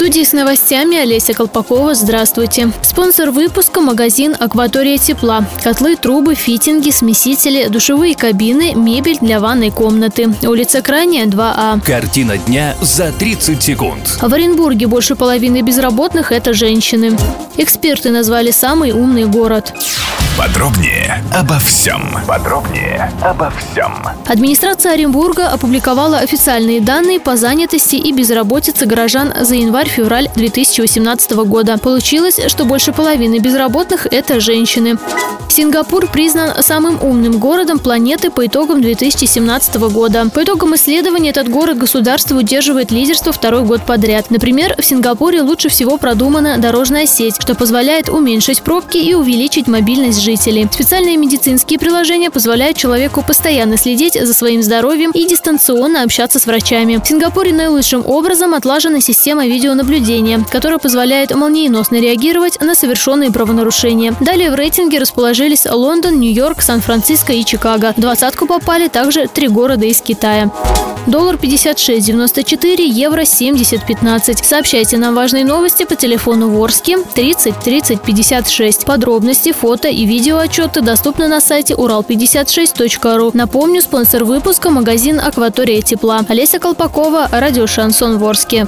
Студии с новостями Олеся Колпакова. Здравствуйте. Спонсор выпуска – магазин «Акватория тепла». Котлы, трубы, фитинги, смесители, душевые кабины, мебель для ванной комнаты. Улица Крайняя, 2А. Картина дня за 30 секунд. В Оренбурге больше половины безработных – это женщины. Эксперты назвали самый умный город. Подробнее обо всем. Подробнее обо всем. Администрация Оренбурга опубликовала официальные данные по занятости и безработице горожан за январь-февраль 2018 года. Получилось, что больше половины безработных – это женщины. Сингапур признан самым умным городом планеты по итогам 2017 года. По итогам исследования этот город государство удерживает лидерство второй год подряд. Например, в Сингапуре лучше всего продумана дорожная сеть, что позволяет уменьшить пробки и увеличить мобильность жителей. Специальные медицинские приложения позволяют человеку постоянно следить за своим здоровьем и дистанционно общаться с врачами. В Сингапуре наилучшим образом отлажена система видеонаблюдения, которая позволяет молниеносно реагировать на совершенные правонарушения. Далее в рейтинге расположились Лондон, Нью-Йорк, Сан-Франциско и Чикаго. В двадцатку попали также три города из Китая. Доллар 56.94, евро 70.15. Сообщайте нам важные новости по телефону Ворске 30 30 56. Подробности, фото и видеоотчеты доступны на сайте урал56.ру. Напомню, спонсор выпуска – магазин «Акватория тепла». Олеся Колпакова, радио «Шансон Ворске».